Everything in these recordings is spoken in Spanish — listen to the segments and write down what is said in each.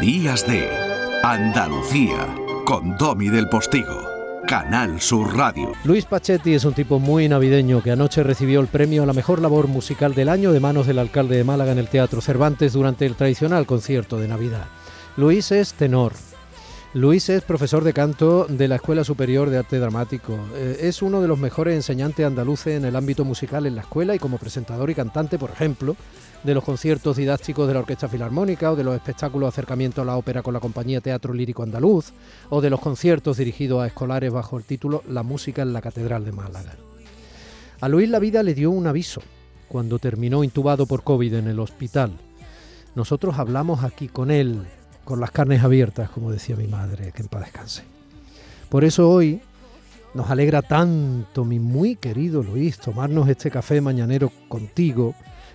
Días de Andalucía con Domi del Postigo. Canal Sur Radio. Luis Pachetti es un tipo muy navideño que anoche recibió el premio a la mejor labor musical del año de manos del alcalde de Málaga en el Teatro Cervantes durante el tradicional concierto de Navidad. Luis es tenor, Luis es profesor de canto de la Escuela Superior de Arte Dramático. Eh, es uno de los mejores enseñantes andaluces en el ámbito musical en la escuela y como presentador y cantante, por ejemplo, de los conciertos didácticos de la Orquesta Filarmónica o de los espectáculos de acercamiento a la ópera con la compañía Teatro Lírico Andaluz o de los conciertos dirigidos a escolares bajo el título La música en la Catedral de Málaga. A Luis la vida le dio un aviso cuando terminó intubado por COVID en el hospital. Nosotros hablamos aquí con él con las carnes abiertas, como decía mi madre, que en paz descanse. Por eso hoy nos alegra tanto, mi muy querido Luis, tomarnos este café mañanero contigo,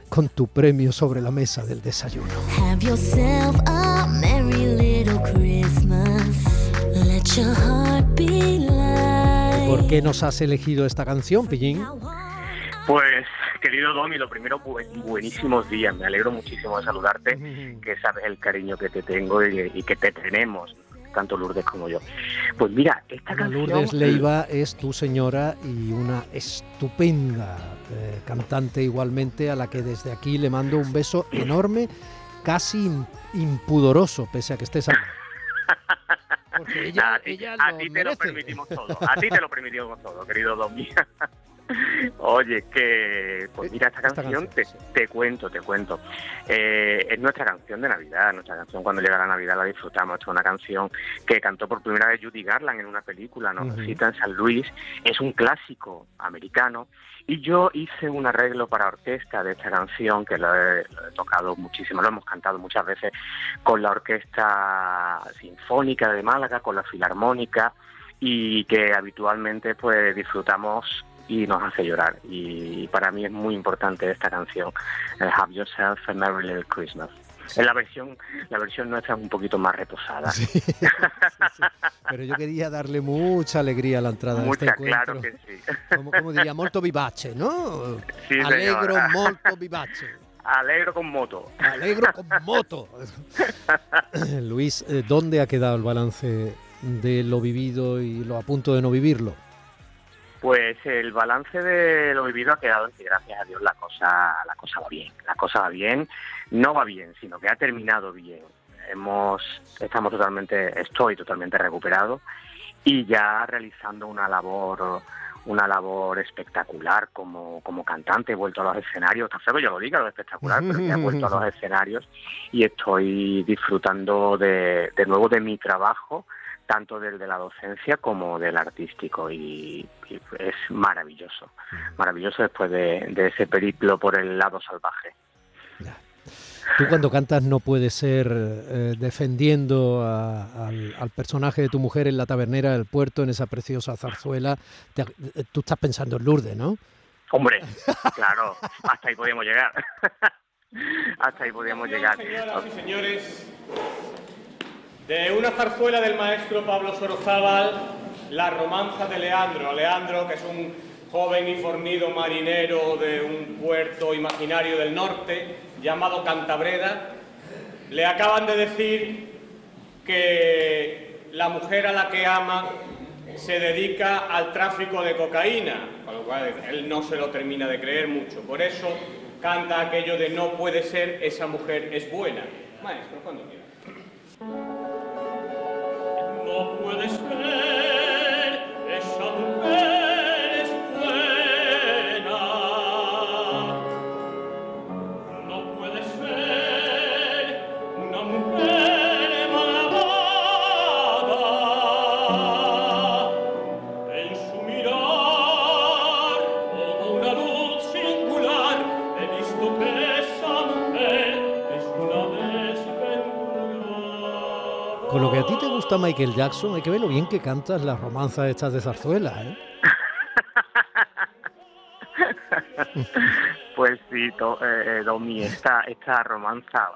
con tu premio sobre la mesa del desayuno. ¿Por qué nos has elegido esta canción, Pillín? Pues, querido Domi, lo primero, buenísimos días. Me alegro muchísimo de saludarte, que sabes el cariño que te tengo y, que te tenemos, tanto Lourdes como yo. Pues mira, esta canción... Lourdes Leiva es tu señora y una estupenda eh, cantante igualmente, a la que desde aquí le mando un beso enorme, casi impudoroso, pese a que estés... Porque ella, a ti, te lo permitimos todo, a ti te lo permitimos todo, querido Domi. Oye, que pues mira esta, canción, te, cuento, te cuento. Eh, es nuestra canción de Navidad, nuestra canción cuando llega la Navidad la disfrutamos. es una canción que cantó por primera vez Judy Garland en una película, nos cita en San Luis. Es un clásico americano y yo hice un arreglo para orquesta de esta canción que lo he, lo he tocado muchísimo, lo hemos cantado muchas veces con la orquesta sinfónica de Málaga, con la filarmónica y que habitualmente pues disfrutamos y nos hace llorar. Y para mí es muy importante esta canción, eh, Have Yourself a Merry Little Christmas. En la versión, la versión nuestra es un poquito más reposada. Pero yo quería darle mucha alegría a la entrada mucha, de este claro que sí. Como, diría, molto vivace, ¿no? Sí, Alegro molto vivace. Alegro con moto. Alegro con moto. Luis, eh, ¿dónde ha quedado el balance de lo vivido y lo a punto de no vivirlo? Pues el balance de lo vivido ha quedado en que gracias a Dios la cosa, la cosa va bien. La cosa va bien, no va bien, sino que ha terminado bien. Hemos, estamos totalmente, estoy totalmente recuperado y ya realizando una labor una labor espectacular como, como cantante, he vuelto a los escenarios, está feo que yo lo diga, lo espectacular, pero he vuelto a los escenarios y estoy disfrutando de, de nuevo de mi trabajo, tanto del de la docencia como del artístico y, es maravilloso, maravilloso después de, ese periplo por el lado salvaje. Tú cuando cantas no puedes ser eh, defendiendo al, personaje de tu mujer en la tabernera del puerto, en esa preciosa zarzuela. Eh, tú estás pensando en Lourdes, ¿no? Hombre, claro, hasta ahí podíamos llegar. hasta ahí podíamos llegar. Señoras y señores, de una zarzuela del maestro Pablo Sorozábal, La romanza de Leandro. Leandro, que es un joven y fornido marinero de un puerto imaginario del norte llamado Cantabreda, le acaban de decir que la mujer a la que ama se dedica al tráfico de cocaína, con lo cual él no se lo termina de creer mucho. Por eso canta aquello de no puede ser, esa mujer es buena. Maestro, cuando quiera. No puede ser Con lo que a ti te gusta Michael Jackson, hay que ver lo bien que cantas las romanzas estas de zarzuela, ¿eh? pues sí, eh, Domi, esta, esta romanza,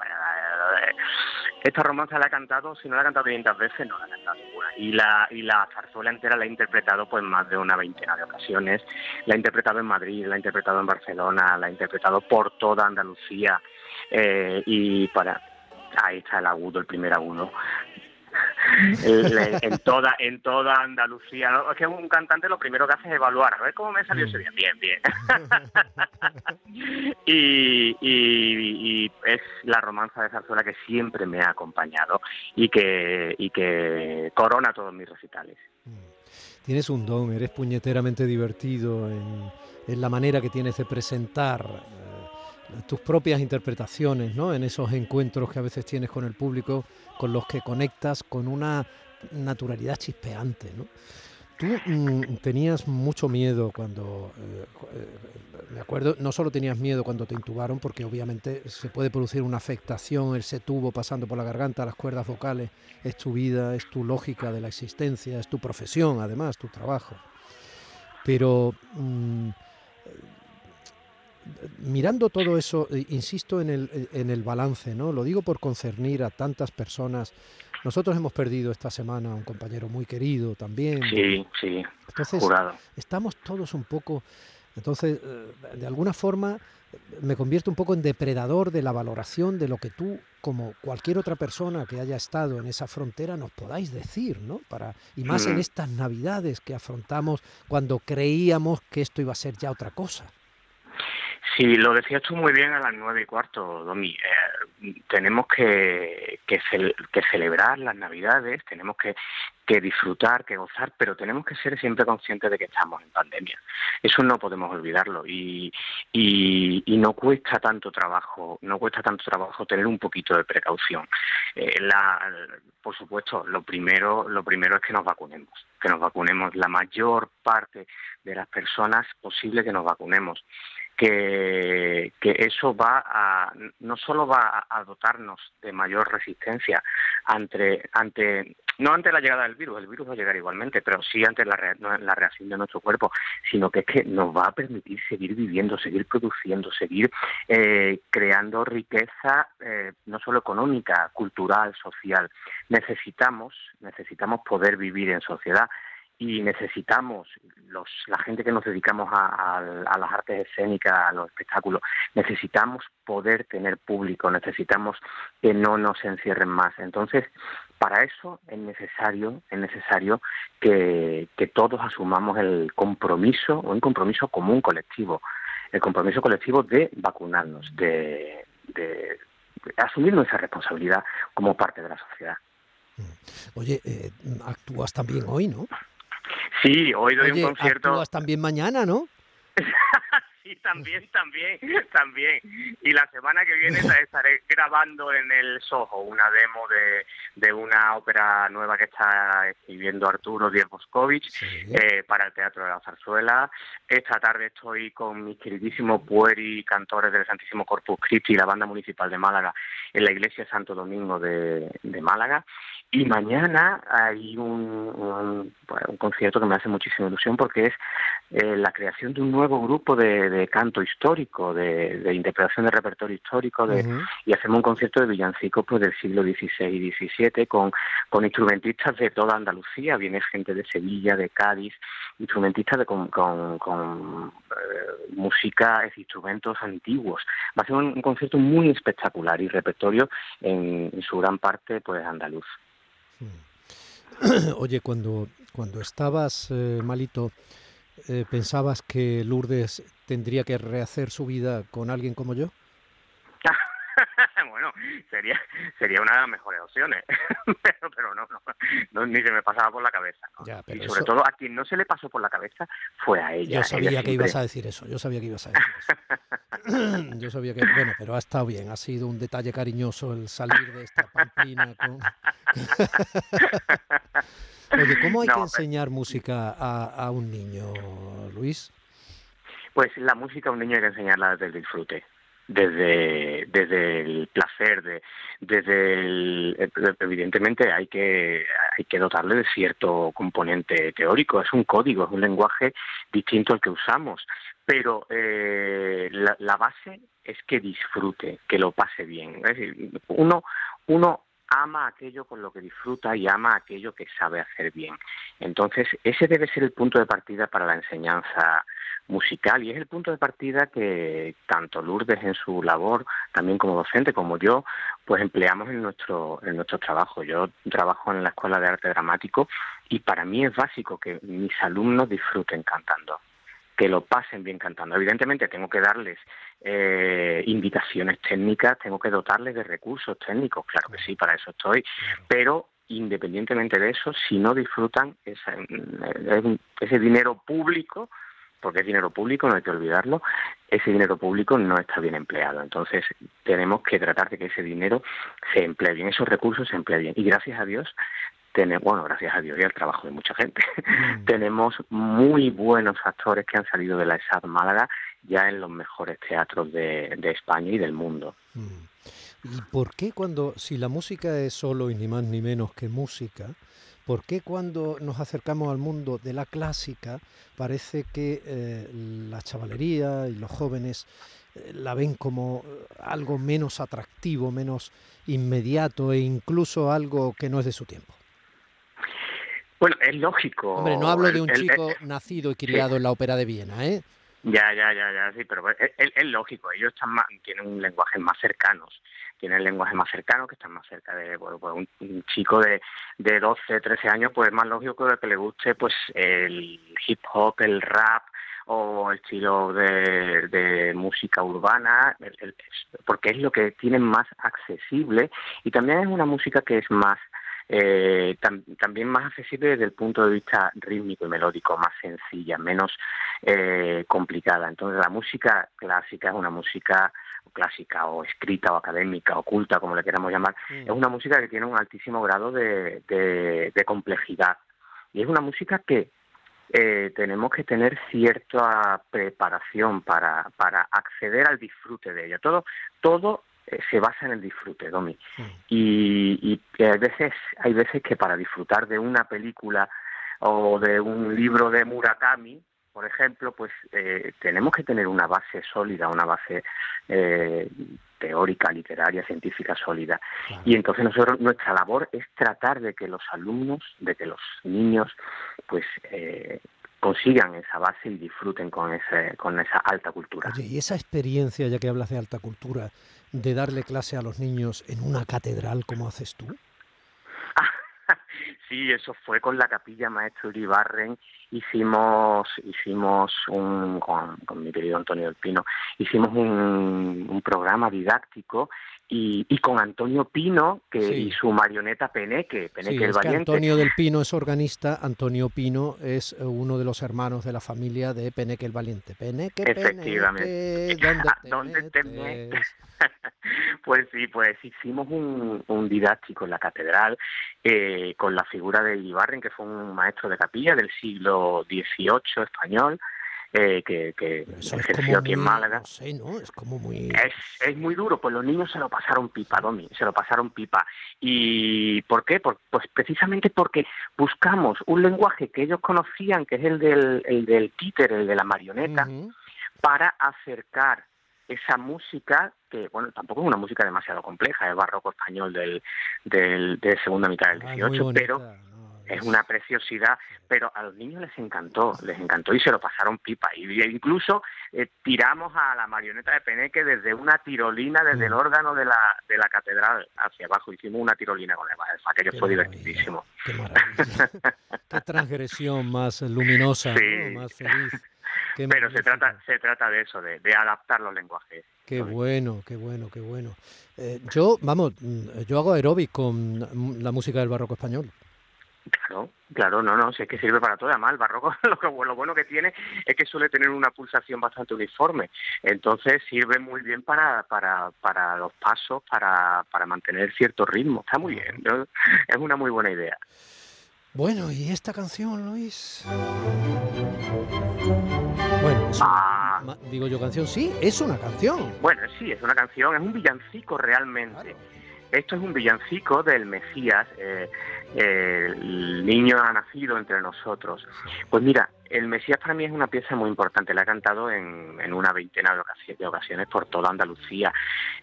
esta romanza la he cantado, si no la he cantado 500 veces, no la he cantado ninguna. Y la, y la zarzuela entera la he interpretado pues más de una veintena de ocasiones. La he interpretado en Madrid, la he interpretado en Barcelona, la he interpretado por toda Andalucía. Eh, y para ahí está el agudo, el primer agudo. en toda en toda Andalucía. Es que un cantante lo primero que hace es evaluar, a ver cómo me salió ese día. Bien, bien. y, y, es la romanza de Zarzuela que siempre me ha acompañado y que, y que corona todos mis recitales. Tienes un don, eres puñeteramente divertido en, en la manera que tienes de presentar tus propias interpretaciones, ¿no? En esos encuentros que a veces tienes con el público, con los que conectas con una naturalidad chispeante, ¿no? Tú mm, tenías mucho miedo cuando, eh, me acuerdo, no solo tenías miedo cuando te intubaron, porque obviamente se puede producir una afectación, ese tubo pasando por la garganta, las cuerdas vocales, es tu vida, es tu lógica de la existencia, es tu profesión, además, tu trabajo. Pero mm, mirando todo eso, eh, insisto en el, en el balance, ¿no? Lo digo por concernir a tantas personas. Nosotros hemos perdido esta semana a un compañero muy querido también. Sí, sí. Entonces, estamos todos un poco. Entonces, eh, de alguna forma, me convierto un poco en depredador de la valoración de lo que tú, como cualquier otra persona que haya estado en esa frontera, nos podáis decir, ¿no? Para, y más en estas navidades que afrontamos cuando creíamos que esto iba a ser ya otra cosa. Sí, lo decías tú muy bien a las nueve y cuarto, Domi. Eh, tenemos que, que, celebrar las Navidades, tenemos que, que disfrutar, que gozar, pero tenemos que ser siempre conscientes de que estamos en pandemia. Eso no podemos olvidarlo y, y, no cuesta tanto trabajo, no cuesta tanto trabajo tener un poquito de precaución. Eh, la, por supuesto, lo primero, lo primero es que nos vacunemos, que nos vacunemos la mayor parte de las personas posible que nos vacunemos que, eso va a, no solo va a dotarnos de mayor resistencia ante, ante, no ante la llegada del virus, el virus va a llegar igualmente, pero sí ante la, la reacción de nuestro cuerpo, sino que es que nos va a permitir seguir viviendo, seguir produciendo, seguir eh, creando riqueza eh, no solo económica, cultural, social. Necesitamos, necesitamos poder vivir en sociedad y necesitamos, los, la gente que nos dedicamos a, las artes escénicas, a los espectáculos, necesitamos poder tener público, necesitamos que no nos encierren más. Entonces, para eso es necesario, es necesario que, que todos asumamos el compromiso, un compromiso común colectivo, el compromiso colectivo de vacunarnos, de, de asumir nuestra responsabilidad como parte de la sociedad. Oye, eh, actúas también hoy, ¿no? Sí, hoy doy un concierto. también mañana, ¿no? También, también, también. Y la semana que viene estaré grabando en el Soho una demo de, de una ópera nueva que está escribiendo Arturo Díaz eh, para el Teatro de la Zarzuela. Esta tarde estoy con mis queridísimos pueri cantores del Santísimo Corpus Christi y la Banda Municipal de Málaga en la Iglesia Santo Domingo de, de Málaga. Y mañana hay un, un, concierto que me hace muchísima ilusión porque es eh, la creación de un nuevo grupo de, canto histórico, de, interpretación de repertorio histórico, de, y hacemos un concierto de villancicos pues, del siglo XVI y XVII con, con instrumentistas de toda Andalucía, viene gente de Sevilla, de Cádiz, instrumentistas de, con, con, eh, música, instrumentos antiguos. Va a ser un, concierto muy espectacular y repertorio en, en su gran parte pues andaluz. Oye, cuando, cuando estabas eh, malito, eh, ¿pensabas que Lourdes tendría que rehacer su vida con alguien como yo? bueno, sería sería una de las mejores opciones, pero, pero no, no, ni se me pasaba por la cabeza. y sobre todo a quien no se le pasó por la cabeza fue a ella. Yo sabía que ibas a decir eso, yo sabía que ibas a decir eso. yo sabía que, bueno, pero ha estado bien, ha sido un detalle cariñoso el salir de esta pamplina con... Oye, ¿cómo hay que enseñar música a, a un niño, Luis? Pues la música a un niño hay que enseñarla desde el disfrute desde, desde el placer, de, desde el, evidentemente hay que, hay que dotarle de cierto componente teórico, es un código, es un lenguaje distinto al que usamos, pero eh, la, la, base es que disfrute, que lo pase bien. Es decir, uno, uno ama aquello con lo que disfruta y ama aquello que sabe hacer bien. Entonces, ese debe ser el punto de partida para la enseñanza musical y es el punto de partida que tanto Lourdes en su labor, también como docente, como yo, pues empleamos en nuestro, en nuestro trabajo. Yo trabajo en la Escuela de Arte Dramático y para mí es básico que mis alumnos disfruten cantando que lo pasen bien cantando. Evidentemente tengo que darles eh, indicaciones técnicas, tengo que dotarles de recursos técnicos, claro que sí, para eso estoy, pero independientemente de eso, si no disfrutan ese dinero público, porque es dinero público, no hay que olvidarlo, ese dinero público no está bien empleado. Entonces, tenemos que tratar de que ese dinero se emplee bien, esos recursos se empleen bien. Y gracias a Dios, bueno, gracias a Dios y al trabajo de mucha gente, mm. tenemos muy buenos actores que han salido de la ESAD Málaga ya en los mejores teatros de, España y del mundo. Mm. ¿Y por qué cuando, si la música es solo y ni más ni menos que música, ¿Por qué cuando nos acercamos al mundo de la clásica parece que eh, la chavalería y los jóvenes eh, la ven como eh, algo menos atractivo, menos inmediato e incluso algo que no es de su tiempo? Bueno, es lógico. Hombre, no hablo de un chico nacido y criado en la ópera de Viena, ¿eh? Ya, ya, ya, ya, sí, pero es, es lógico. Ellos están más, tienen un lenguaje más cercanos tienen lenguaje más cercano, que están más cerca de bueno, pues un, chico de, de 12, 13 años, pues es más lógico que le guste pues el hip hop, el rap o el estilo de, de música urbana, porque es lo que tienen más accesible y también es una música que es más eh, también más accesible desde el punto de vista rítmico y melódico, más sencilla, menos eh, complicada. Entonces la música clásica es una música clásica o escrita o académica o culta, como le queramos llamar, mm. es una música que tiene un altísimo grado de, de, complejidad. Y es una música que eh, tenemos que tener cierta preparación para, para acceder al disfrute de ella. Todo, todo se basa en el disfrute, Domi. Y, y hay veces, hay veces que para disfrutar de una película o de un libro de Murakami, por ejemplo, pues eh, tenemos que tener una base sólida, una base eh, teórica, literaria, científica sólida. Y entonces nosotros nuestra labor es tratar de que los alumnos, de que los niños, pues eh, consigan esa base y disfruten con ese, con esa alta cultura. Oye, y esa experiencia, ya que hablas de alta cultura, de darle clase a los niños en una catedral, como haces tú? Sí, eso fue con la capilla Maestro Uribarren. Hicimos hicimos un con, mi querido Antonio del Pino hicimos un, un programa didáctico y, y, con Antonio Pino que y su marioneta Peneque Peneque el Valiente. Antonio del Pino es organista Antonio Pino es uno de los hermanos de la familia de Peneque el Valiente. Peneque efectivamente. ¿dónde te, pues sí, pues hicimos un, un didáctico en la catedral eh, con la figura de Ibarren, que fue un maestro de capilla del siglo XVIII español, eh, que, que ejerció aquí en Málaga. Es como muy... Es, muy duro, pues los niños se lo pasaron pipa, Domi, se lo pasaron pipa. ¿Y por qué? pues precisamente porque buscamos un lenguaje que ellos conocían, que es el del, el del títer, el de la marioneta, para acercar esa música que bueno tampoco es una música demasiado compleja es barroco español del, del de segunda mitad del 18 pero es una preciosidad pero a los niños les encantó les encantó y se lo pasaron pipa. Y incluso eh, tiramos a la marioneta de Peneque desde una tirolina desde el mm. órgano de la de la catedral hacia abajo. Hicimos una tirolina con el aquello fue divertidísimo. qué, qué transgresión más luminosa más feliz pero se trata, se trata de eso, de, adaptar los lenguajes. Qué bueno, qué bueno, qué bueno. Eh, yo, vamos, mm, yo hago aeróbic con la música del barroco español. Claro, claro, no, no, si es que sirve para todo. Además, el barroco lo, lo bueno que tiene es que suele tener una pulsación bastante uniforme. Entonces sirve muy bien para, para, para los pasos, para, para mantener cierto ritmo. Está muy bien, es una muy buena idea. Bueno, ¿y esta canción, Luis? Bueno, ah. digo yo canción, sí, es una canción. Bueno, sí, es una canción, es un villancico realmente. Esto es un villancico del Mesías, eh, el niño ha nacido entre nosotros. Pues mira, el Mesías para mí es una pieza muy importante. La he cantado en, en una veintena de ocasiones, por toda Andalucía.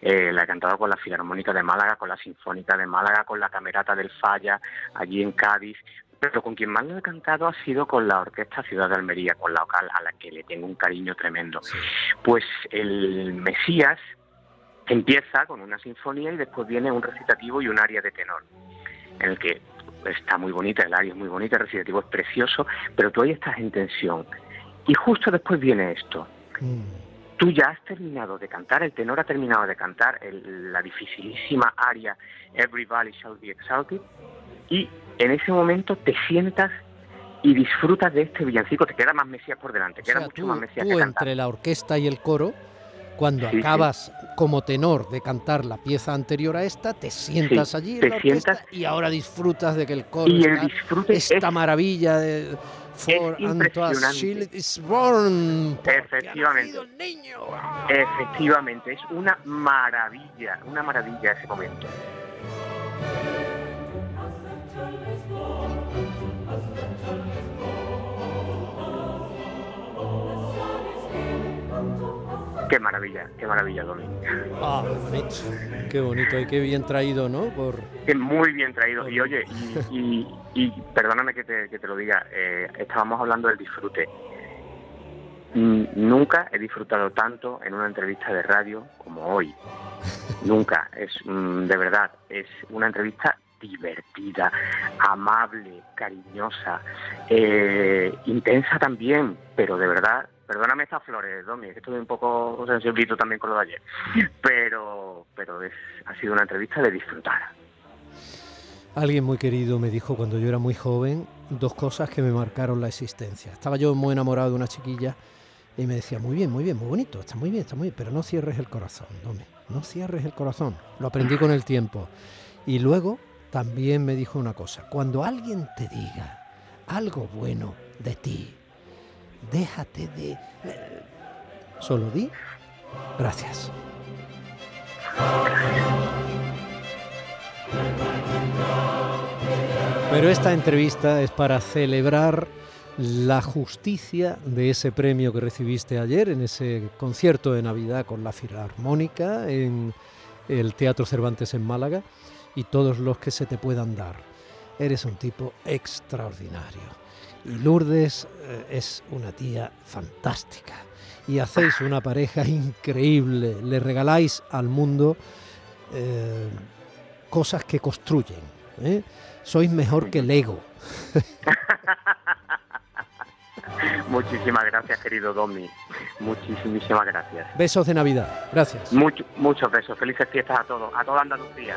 Eh, la he cantado con la Filarmónica de Málaga, con la Sinfónica de Málaga, con la Camerata del Falla, allí en Cádiz. Pero con quien más lo he cantado ha sido con la Orquesta Ciudad de Almería, con la local a la que le tengo un cariño tremendo. Pues el Mesías empieza con una sinfonía y después viene un recitativo y un aria de tenor, en el que está muy bonita, el aria es muy bonita, el recitativo es precioso, pero tú ahí estás en tensión. Y justo después viene esto. Mm. Tú ya has terminado de cantar, el tenor ha terminado de cantar la dificilísima aria Everybody Shall Be Exalted, y en ese momento te sientas y disfrutas de este villancico, te queda más Mesías por delante, queda mucho más Mesías tú entre la orquesta y el coro, cuando acabas como tenor de cantar la pieza anterior a esta, te sientas allí en la orquesta y ahora disfrutas de que el coro y el disfrute esta maravilla de For impresionante. is born. Efectivamente. Efectivamente, es una maravilla, una maravilla ese momento. Qué maravilla, qué maravilla, Domi. Ah, qué bonito, qué bonito y qué bien traído, ¿no? Por... muy bien traído. Y oye, y, perdóname que te, que te, lo diga, eh, estábamos hablando del disfrute. Nunca he disfrutado tanto en una entrevista de radio como hoy. Nunca. Es mm, de verdad, es una entrevista divertida, amable, cariñosa, eh, intensa también, pero de verdad Perdóname estas flores, Domi, que estuve un poco sensibilito también con lo de ayer. Pero, pero ha sido una entrevista de disfrutar. Alguien muy querido me dijo cuando yo era muy joven dos cosas que me marcaron la existencia. Estaba yo muy enamorado de una chiquilla y me decía, muy bien, muy bien, muy bonito, está muy bien, está muy bien, pero no cierres el corazón, Domi, no cierres el corazón. Lo aprendí con el tiempo. Y luego también me dijo una cosa, cuando alguien te diga algo bueno de ti, déjate de... Eh, solo di gracias. Pero esta entrevista es para celebrar la justicia de ese premio que recibiste ayer en ese concierto de Navidad con la Filarmónica en el Teatro Cervantes en Málaga y todos los que se te puedan dar. Eres un tipo extraordinario. Y Lourdes eh, es una tía fantástica. Y hacéis una pareja increíble. Le regaláis al mundo eh, cosas que construyen. ¿eh? Sois mejor que Lego. Muchísimas gracias, querido Domi. Muchísimas gracias. Besos de Navidad. Gracias. muchos besos. Felices fiestas a todos, a toda Andalucía.